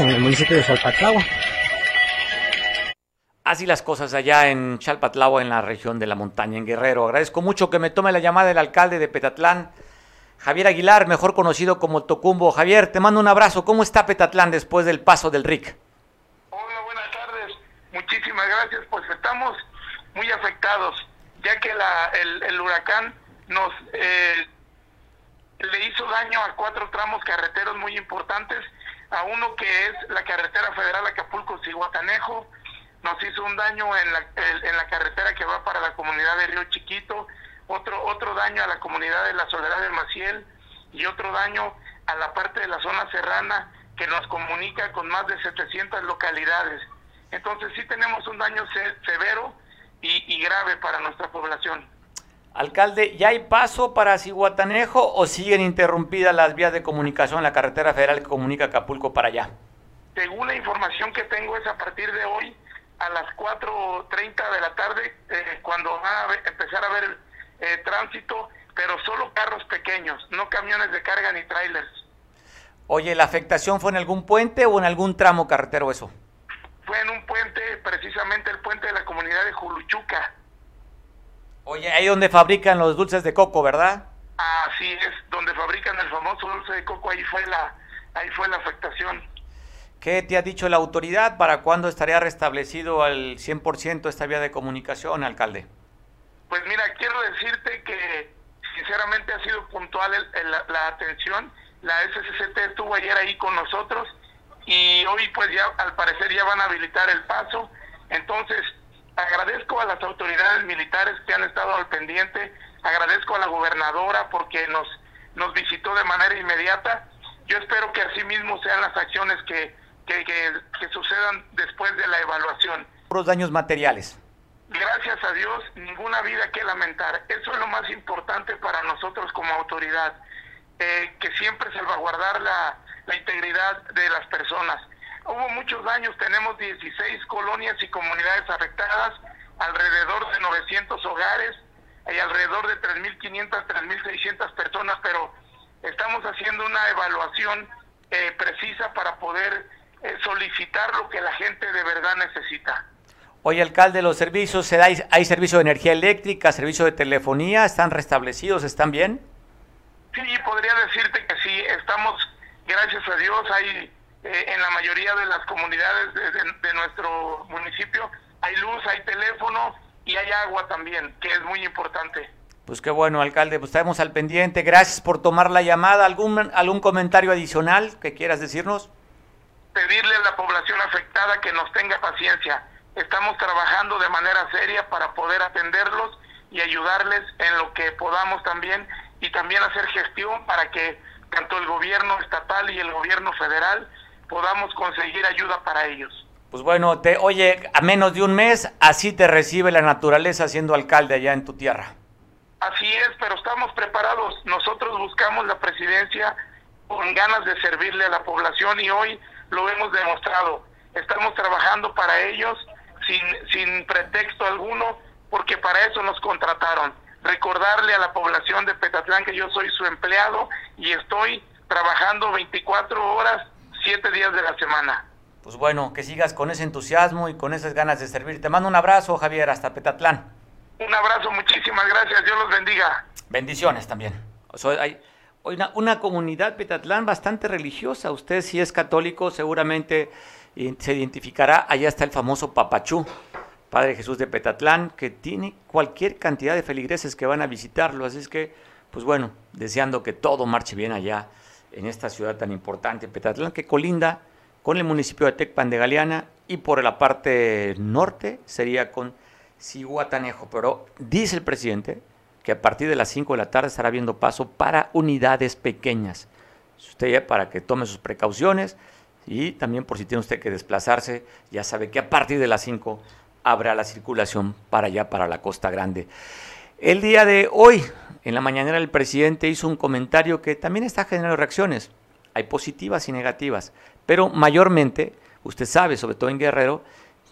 en el municipio de Chalpatlagua. Así las cosas allá en Chalpatlagua, en la región de la montaña, en Guerrero. Agradezco mucho que me tome la llamada del alcalde de Petatlán, Javier Aguilar, mejor conocido como Tocumbo. Javier, te mando un abrazo. ¿Cómo está Petatlán después del paso del RIC? Hola, buenas tardes. Muchísimas gracias. Pues estamos muy afectados, ya que el, huracán nos eh, le hizo daño a cuatro tramos carreteros muy importantes a uno que es la carretera federal Acapulco-Cihuatanejo, nos hizo un daño en la, en la carretera que va para la comunidad de Río Chiquito, otro, otro daño a la comunidad de la Soledad de Maciel y otro daño a la parte de la zona serrana que nos comunica con más de 700 localidades. Entonces sí tenemos un daño severo y, y grave para nuestra población. Alcalde, ¿ya hay paso para Cihuatanejo o siguen interrumpidas las vías de comunicación en la carretera federal que comunica Acapulco para allá? Según la información que tengo es a partir de hoy a las 4.30 de la tarde eh, cuando va a empezar a haber eh, tránsito, pero solo carros pequeños, no camiones de carga ni trailers. Oye, ¿la afectación fue en algún puente o en algún tramo carretero eso? Fue en un puente, precisamente el puente de la comunidad de Juluchuca Oye, ahí donde fabrican los dulces de coco, ¿verdad? Así es, donde fabrican el famoso dulce de coco, ahí fue la, ahí fue la afectación. ¿Qué te ha dicho la autoridad? ¿Para cuándo estaría restablecido al 100% esta vía de comunicación, alcalde? Pues mira, quiero decirte que sinceramente ha sido puntual la, atención. La SCCT estuvo ayer ahí con nosotros y hoy pues ya al parecer ya van a habilitar el paso. Entonces, agradezco a las autoridades militares que han estado al pendiente, agradezco a la gobernadora porque nos, nos visitó de manera inmediata. Yo espero que así mismo sean las acciones que, que, sucedan después de la evaluación. Los daños materiales. Gracias a Dios, ninguna vida que lamentar. Eso es lo más importante para nosotros como autoridad, eh, que siempre salvaguardar la, la integridad de las personas. Hubo muchos daños, tenemos 16 colonias y comunidades afectadas, alrededor de 900 hogares, hay alrededor de 3.500, 3.600 personas, pero estamos haciendo una evaluación eh, precisa para poder eh, solicitar lo que la gente de verdad necesita. Oye, alcalde, los servicios, ¿hay, ¿hay servicio de energía eléctrica, servicio de telefonía? ¿Están restablecidos? ¿Están bien? Sí, podría decirte que sí. Estamos, gracias a Dios, hay eh, en la mayoría de las comunidades de, nuestro municipio, hay luz, hay teléfono y hay agua también, que es muy importante. Pues qué bueno, alcalde, pues estamos al pendiente. Gracias por tomar la llamada. ¿Algún, algún comentario adicional que quieras decirnos? pedirle a la población afectada que nos tenga paciencia. Estamos trabajando de manera seria para poder atenderlos y ayudarles en lo que podamos también y también hacer gestión para que tanto el gobierno estatal y el gobierno federal podamos conseguir ayuda para ellos. Pues bueno, te oye, a menos de un mes así te recibe la naturaleza siendo alcalde allá en tu tierra. Así es, pero estamos preparados. Nosotros buscamos la presidencia con ganas de servirle a la población y hoy lo hemos demostrado. Estamos trabajando para ellos sin, sin pretexto alguno, porque para eso nos contrataron. Recordarle a la población de Petatlán que yo soy su empleado y estoy trabajando 24 horas, 7 días de la semana. Pues bueno, que sigas con ese entusiasmo y con esas ganas de servir. Te mando un abrazo, Javier, hasta Petatlán. Un abrazo, muchísimas gracias. Dios los bendiga. Bendiciones también. hay, una, una comunidad Petatlán bastante religiosa. Usted si es católico seguramente se identificará. Allá está el famoso Papachú, Padre Jesús de Petatlán, que tiene cualquier cantidad de feligreses que van a visitarlo. Así es que, pues bueno, deseando que todo marche bien allá en esta ciudad tan importante, Petatlán, que colinda con el municipio de Tecpan de Galeana y por la parte norte sería con Cihuatanejo. Pero dice el presidente que a partir de las 5 de la tarde estará viendo paso para unidades pequeñas. Usted ya para que tome sus precauciones y también por si tiene usted que desplazarse, ya sabe que a partir de las 5 habrá la circulación para allá, para la Costa Grande. El día de hoy, en la mañanera, el presidente hizo un comentario que también está generando reacciones. Hay positivas y negativas, pero mayormente, usted sabe, sobre todo en Guerrero,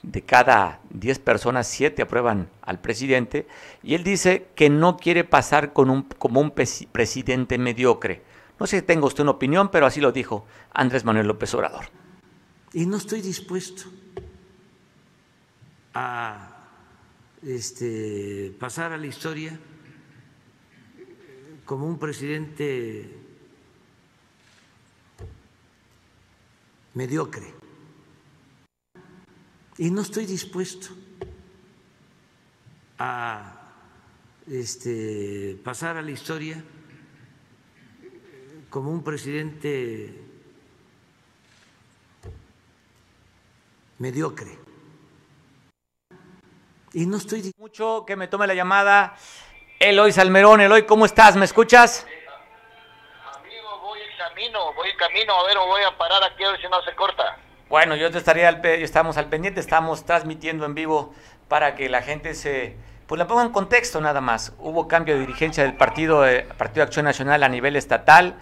de cada 10 personas, 7 aprueban al presidente, y él dice que no quiere pasar con un, como un presidente mediocre. No sé si tenga usted una opinión, pero así lo dijo Andrés Manuel López Obrador. Y no estoy dispuesto a este, pasar a la historia como un presidente mediocre y no estoy dispuesto a este, pasar a la historia como un presidente mediocre. Y no estoy mucho que me tome la llamada Eloy Salmerón. Eloy, ¿cómo estás? ¿Me escuchas? Amigo, voy en camino, voy en camino, a ver, voy a parar aquí a ver si no se corta. Bueno, yo te estaría al, estamos al pendiente, estamos transmitiendo en vivo para que la gente se pues la ponga en contexto nada más. Hubo cambio de dirigencia del partido eh, Partido de Acción Nacional a nivel estatal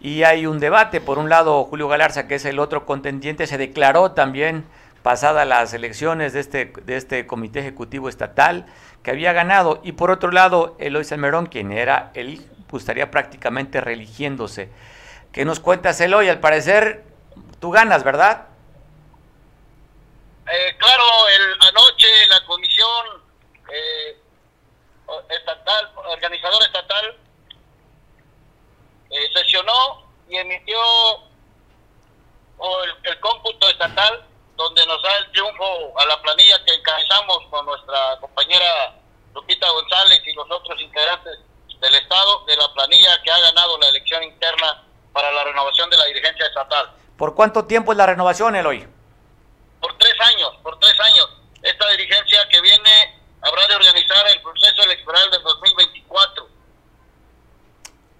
y hay un debate. Por un lado, Julio Galarza, que es el otro contendiente, se declaró también pasadas las elecciones de este, de este Comité Ejecutivo Estatal que había ganado. Y por otro lado, Eloy Salmerón, quien era, él pues, estaría prácticamente religiéndose. ¿Qué nos cuentas, Eloy? Al parecer, tú ganas, ¿verdad? Eh, claro, el, anoche la comisión eh, estatal, organizadora estatal, eh, sesionó y emitió o el cómputo estatal donde nos da el triunfo a la planilla que encabezamos con nuestra compañera Lupita González y los otros integrantes del Estado de la planilla que ha ganado la elección interna para la renovación de la dirigencia estatal. ¿Por cuánto tiempo es la renovación, Eloy? Por tres años, por tres años. Esta dirigencia que viene habrá de organizar el proceso electoral del 2024.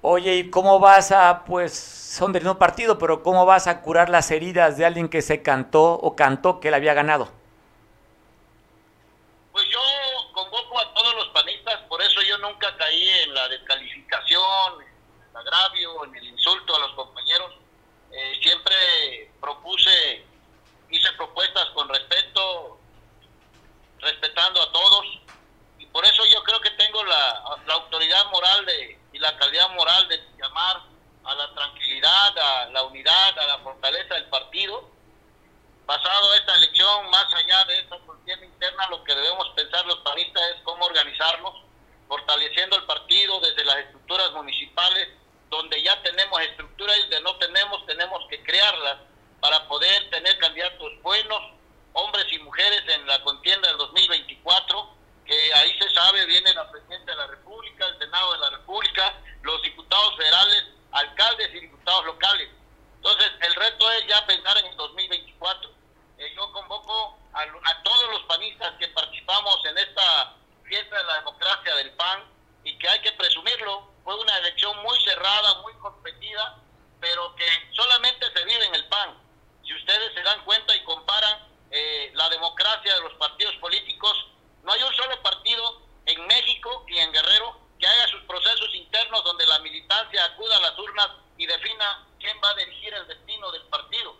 Oye, ¿y cómo vas a, pues, son del mismo partido, pero cómo vas a curar las heridas de alguien que se cantó o cantó que él había ganado? Pues yo convoco a todos los panistas, por eso yo nunca caí en la descalificación, en el agravio, en el insulto a los compañeros. Eh, siempre propuse, hice propuestas con respeto, respetando a todos, y por eso yo creo que tengo la, autoridad moral de, la calidad moral de llamar a la tranquilidad, a la unidad, a la fortaleza del partido. Pasado esta elección, más allá de esta contienda interna, lo que debemos pensar los panistas es cómo organizarnos, fortaleciendo el partido desde las estructuras municipales, donde ya tenemos estructuras y donde no tenemos, tenemos que crearlas para poder tener candidatos buenos, hombres y mujeres en la contienda del 2024, que ahí se sabe, viene la Presidenta de la República, el Senado de la República, los diputados federales, alcaldes y diputados locales. Entonces, el reto es ya pensar en el 2024. Eh, yo convoco a, a, todos los panistas que participamos en esta fiesta de la democracia del PAN y que hay que presumirlo. Fue una elección muy cerrada, muy competida, pero que solamente se vive en el PAN. Si ustedes se dan cuenta y comparan eh, la democracia de los partidos políticos, no hay un solo partido en México y en Guerrero que haga sus procesos internos donde la militancia acuda a las urnas y defina quién va a dirigir el destino del partido.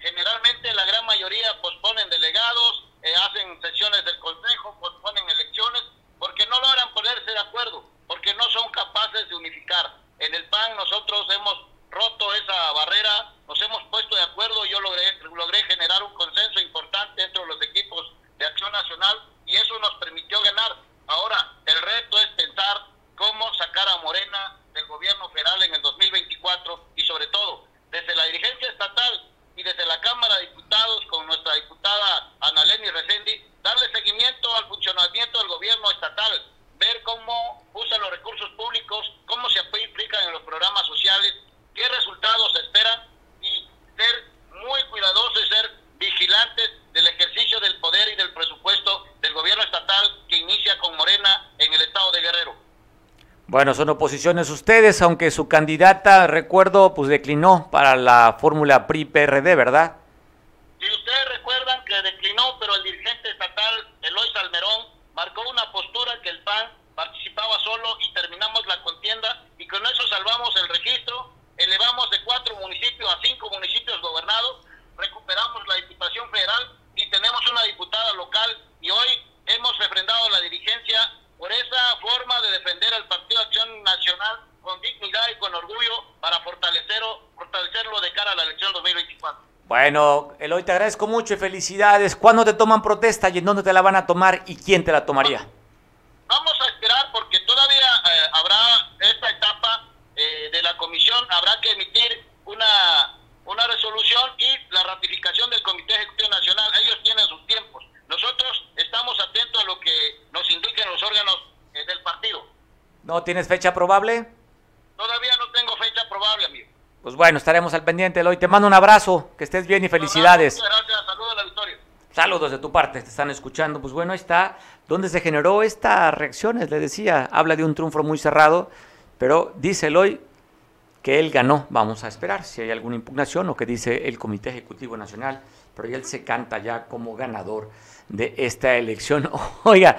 Generalmente la gran mayoría posponen delegados, eh, hacen sesiones del consejo, posponen elecciones, porque no logran ponerse de acuerdo, porque no son capaces de unificar. En el PAN nosotros hemos roto esa barrera, nos hemos puesto de acuerdo, yo logré, logré generar un consenso importante entre los equipos de Acción Nacional y eso nos permitió ganar. Ahora, el reto es pensar cómo sacar a Morena del gobierno federal en el 2024 y sobre todo desde la dirigencia estatal y desde la Cámara de Diputados con nuestra diputada Analeni Resendi, darle seguimiento al funcionamiento del gobierno estatal, ver cómo usa los recursos públicos, cómo se aplican en los programas sociales, qué resultados esperan y ser muy cuidadosos y ser vigilantes del ejercicio del poder y del presupuesto del gobierno estatal que inicia con Morena en el estado de Guerrero. Bueno, son oposiciones ustedes, aunque su candidata, recuerdo, pues declinó para la fórmula PRI-PRD, ¿verdad? Si ustedes recuerdan que declinó, pero el dirigente estatal, Eloy Salmerón, marcó una postura que el PAN participaba solo y terminamos la contienda y con eso salvamos el registro, elevamos de cuatro municipios a cinco municipios gobernados, recuperamos la Diputación Federal y tenemos una diputada local y hoy hemos refrendado la dirigencia por esa forma de defender al Partido Acción Nacional con dignidad y con orgullo para fortalecerlo, fortalecerlo de cara a la elección 2024. Te agradezco mucho y felicidades. ¿Cuándo te toman protesta y en dónde te la van a tomar y quién te la tomaría? Vamos a esperar porque todavía eh, habrá esta etapa eh, de la comisión, habrá que emitir una, una resolución y la ratificación del Comité Ejecutivo Nacional. Ellos tienen sus tiempos. Nosotros estamos atentos a lo que nos indiquen los órganos eh, del partido. ¿No tienes fecha probable? Todavía no tengo fecha probable, amigo. Pues bueno, estaremos al pendiente, Eloy. Te mando un abrazo, que estés bien y felicidades. Muchas gracias, saludos a la victoria. Saludos de tu parte, te están escuchando. Pues bueno, ahí está donde se generó estas reacciones. Le decía, habla de un triunfo muy cerrado, pero dice Eloy que él ganó. Vamos a esperar si hay alguna impugnación o que dice el Comité Ejecutivo Nacional, pero él se canta ya como ganador de esta elección. [laughs] Oiga,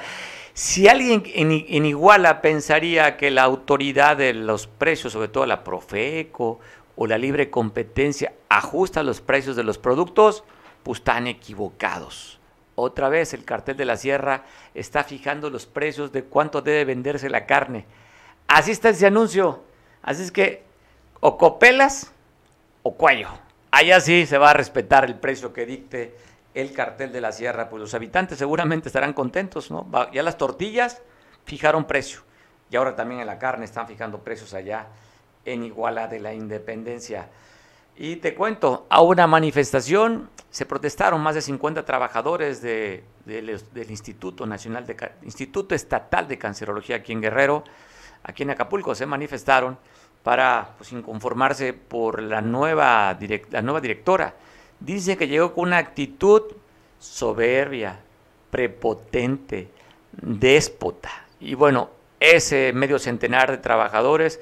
si alguien en, en, Iguala pensaría que la autoridad de los precios, sobre todo la Profeco o la libre competencia, ajusta los precios de los productos, pues están equivocados. Otra vez el cartel de la sierra está fijando los precios de cuánto debe venderse la carne. Así está ese anuncio. Así es que o copelas o cuello. Allá sí se va a respetar el precio que dicte el cartel de la sierra. Pues los habitantes seguramente estarán contentos, ¿no? Ya las tortillas fijaron precio. Y ahora también en la carne están fijando precios allá en Iguala de la Independencia. Y te cuento, a una manifestación se protestaron más de 50 trabajadores del Instituto Nacional de Instituto Estatal de Cancerología aquí en Guerrero, aquí en Acapulco se manifestaron para pues, inconformarse por la nueva, la nueva directora. Dice que llegó con una actitud soberbia, prepotente, déspota. Y bueno, ese medio centenar de trabajadores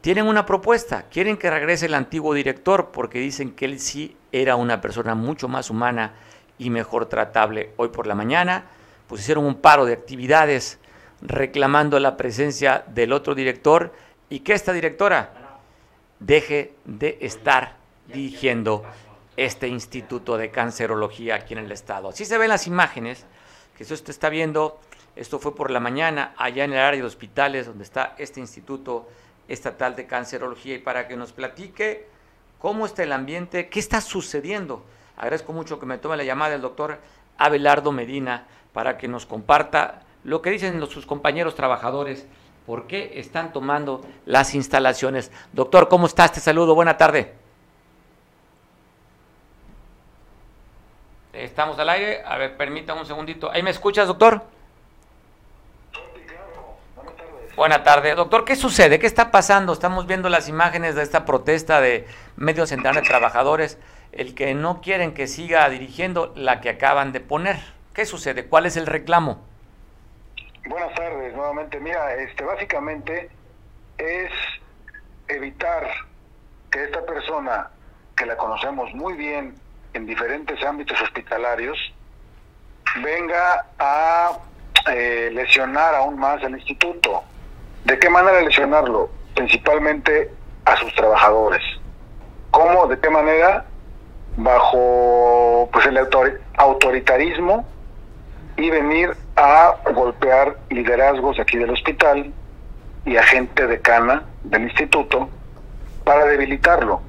tienen una propuesta, quieren que regrese el antiguo director porque dicen que él sí era una persona mucho más humana y mejor tratable. Hoy por la mañana pues hicieron un paro de actividades reclamando la presencia del otro director y que esta directora deje de estar dirigiendo este instituto de cancerología aquí en el estado. Así se ven las imágenes que usted está viendo. Esto fue por la mañana allá en el área de hospitales donde está este instituto estatal de cancerología y para que nos platique cómo está el ambiente, qué está sucediendo. Agradezco mucho que me tome la llamada el doctor Abelardo Medina para que nos comparta lo que dicen los, sus compañeros trabajadores, por qué están tomando las instalaciones. Doctor, ¿cómo estás? Te saludo, buena tarde. Estamos al aire. A ver, permítame un segundito. ¿Ahí me escuchas, doctor? Buenas tardes. Doctor, ¿qué sucede? ¿Qué está pasando? Estamos viendo las imágenes de esta protesta de medio centenar de trabajadores, el que no quieren que siga dirigiendo la que acaban de poner. ¿Qué sucede? ¿Cuál es el reclamo? Buenas tardes, nuevamente. Mira, este, básicamente es evitar que esta persona, que la conocemos muy bien en diferentes ámbitos hospitalarios, venga a eh, lesionar aún más al instituto. ¿De qué manera lesionarlo? Principalmente a sus trabajadores. ¿Cómo? ¿De qué manera? Bajo pues el autoritarismo y venir a golpear liderazgos aquí del hospital y a gente decana del instituto para debilitarlo.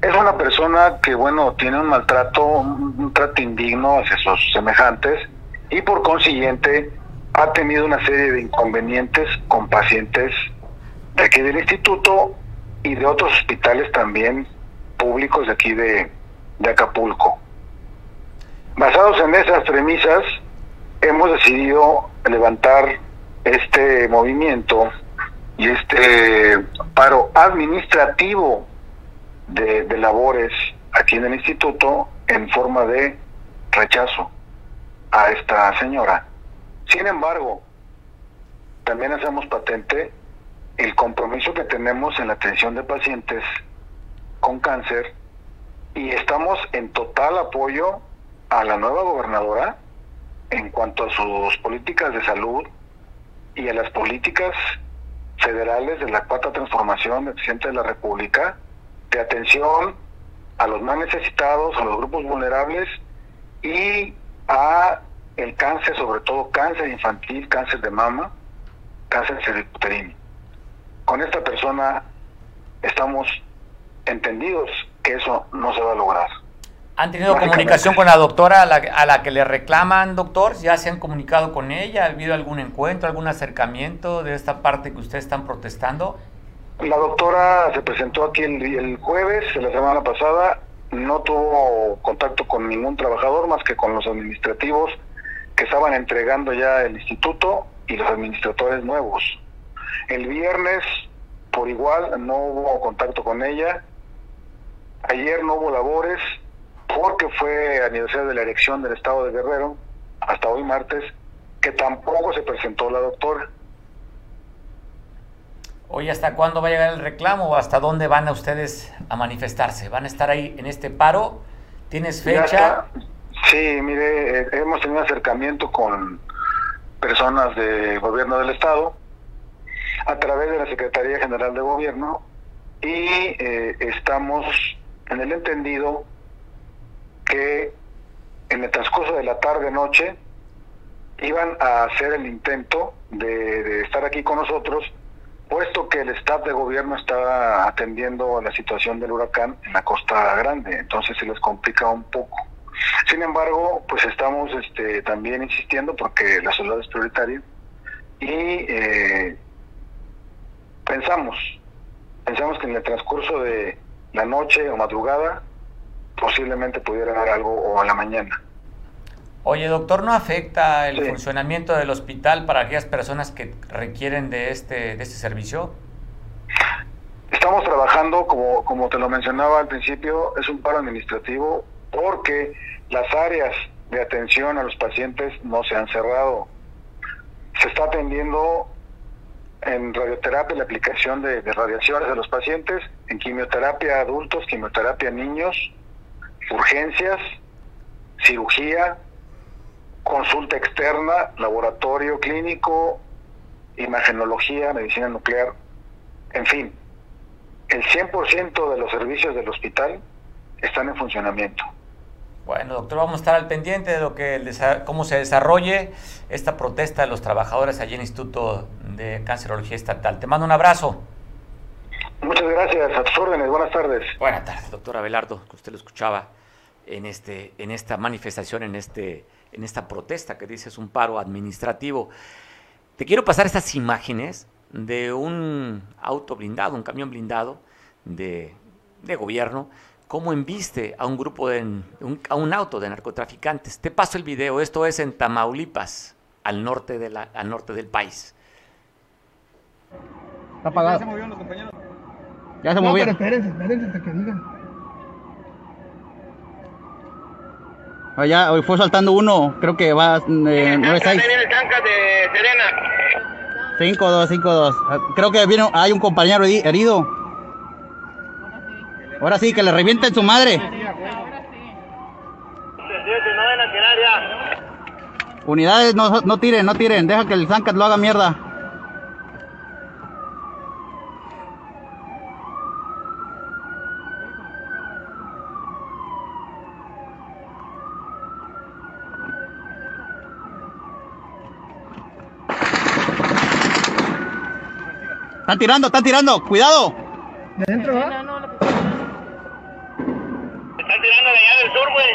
Es una persona que, bueno, tiene un maltrato, un trato indigno hacia sus semejantes y por consiguiente ha tenido una serie de inconvenientes con pacientes de aquí del instituto y de otros hospitales también públicos de aquí de, de Acapulco. Basados en esas premisas, hemos decidido levantar este movimiento y este paro administrativo de, de, labores aquí en el instituto en forma de rechazo a esta señora. Sin embargo, también hacemos patente el compromiso que tenemos en la atención de pacientes con cáncer y estamos en total apoyo a la nueva gobernadora en cuanto a sus políticas de salud y a las políticas federales de la cuarta transformación del presidente de la República de atención a los más necesitados, a los grupos vulnerables y a el cáncer, sobre todo cáncer infantil, cáncer de mama, cáncer cervicuterino. Con esta persona estamos entendidos que eso no se va a lograr. ¿Han tenido comunicación con la doctora a la, a la, que le reclaman, doctor? ¿Ya se han comunicado con ella? ¿Ha habido algún encuentro, algún acercamiento de esta parte que ustedes están protestando? La doctora se presentó aquí el, el jueves la semana pasada, no tuvo contacto con ningún trabajador más que con los administrativos que estaban entregando ya el instituto y los administradores nuevos. El viernes, por igual, no hubo contacto con ella. Ayer no hubo labores porque fue aniversario de la elección del Estado de Guerrero, hasta hoy martes, que tampoco se presentó la doctora. Hoy, ¿hasta cuándo va a llegar el reclamo hasta dónde van a ustedes a manifestarse? ¿Van a estar ahí en este paro? ¿Tienes fecha? Sí, mire, eh, hemos tenido acercamiento con personas del gobierno del Estado a través de la Secretaría General de Gobierno y eh, estamos en el entendido que en el transcurso de la tarde-noche iban a hacer el intento de, estar aquí con nosotros, puesto que el staff de gobierno está atendiendo la situación del huracán en la Costa Grande, entonces se les complica un poco. Sin embargo, pues estamos este, también insistiendo porque la salud es prioritaria y eh, pensamos Pensamos que en el transcurso de la noche o madrugada posiblemente pudiera dar algo o a la mañana. Oye, doctor, ¿no afecta el funcionamiento del hospital para aquellas personas que requieren de este, de este servicio? Estamos trabajando, como, como te lo mencionaba al principio, es un paro administrativo porque las áreas de atención a los pacientes no se han cerrado. Se está atendiendo en radioterapia la aplicación de, radiaciones a los pacientes, en quimioterapia a adultos, quimioterapia a niños, urgencias, cirugía, consulta externa, laboratorio clínico, imagenología, medicina nuclear, en fin, el 100% de los servicios del hospital están en funcionamiento. Bueno, doctor, vamos a estar al pendiente de lo que cómo se desarrolle esta protesta de los trabajadores allí en el Instituto de Cancerología Estatal. Te mando un abrazo. Muchas gracias, a tus órdenes, buenas tardes. Buenas tardes, doctor Abelardo, que usted lo escuchaba en este, en esta manifestación, en este en esta protesta que dice es un paro administrativo. Te quiero pasar estas imágenes de un auto blindado, un camión blindado de, gobierno, cómo embiste a un grupo de a un auto de narcotraficantes. Te paso el video, esto es en Tamaulipas, al norte, de la, al norte del país. Está apagado. Ya se movieron los compañeros. Ya se no, movieron. Pero espérense, espérense hasta que digan. Allá hoy fue saltando uno, creo que va eh, 9-6. de Serena. 5-2, 5-2. Ah, creo que viene, hay un compañero herido. Ahora sí, que le revienten su madre. Unidades, no, no tiren, no tiren. Deja que el Zancat lo haga mierda. Están tirando, están tirando, cuidado. ¿De adentro va? Están tirando de allá del sur, güey.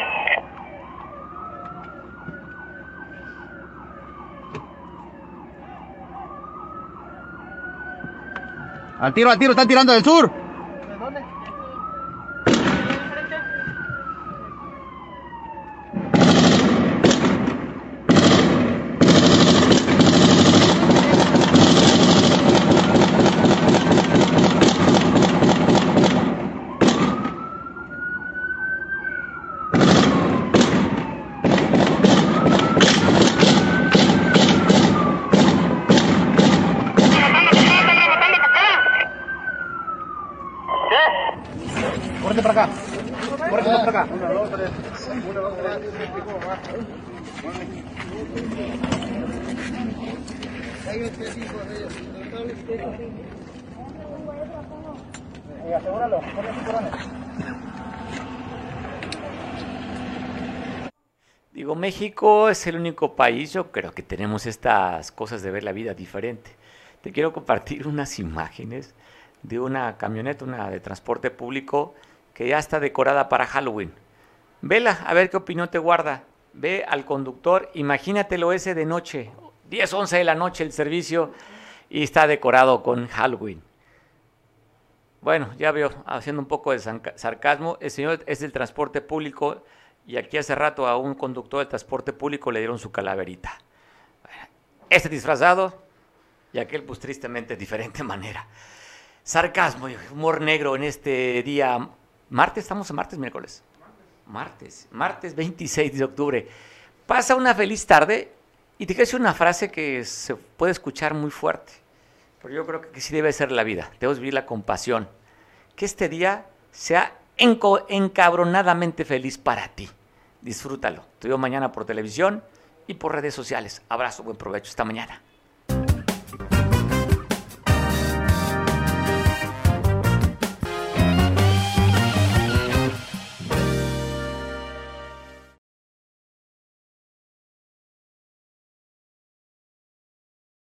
Al tiro, al tiro, están tirando del sur. Digo, México es el único país, yo creo que tenemos estas cosas de ver la vida diferente. Te quiero compartir unas imágenes de una camioneta, una de transporte público, que ya está decorada para Halloween. Vela, a ver qué opinión te guarda. Ve al conductor, imagínatelo ese de noche, 10, 11 de la noche el servicio y está decorado con Halloween. Bueno, ya veo, haciendo un poco de sarcasmo, el señor es del transporte público y aquí hace rato a un conductor del transporte público le dieron su calaverita. Este disfrazado y aquel pues tristemente diferente [laughs] manera. Sarcasmo y humor negro en este día martes, estamos en martes, miércoles. Martes, martes 26 de octubre. Pasa una feliz tarde y te una frase que se puede escuchar muy fuerte, pero yo creo que sí debe ser la vida. Debemos vivir la compasión. Que este día sea encabronadamente feliz para ti. Disfrútalo. Te veo mañana por televisión y por redes sociales. Abrazo, buen provecho esta mañana.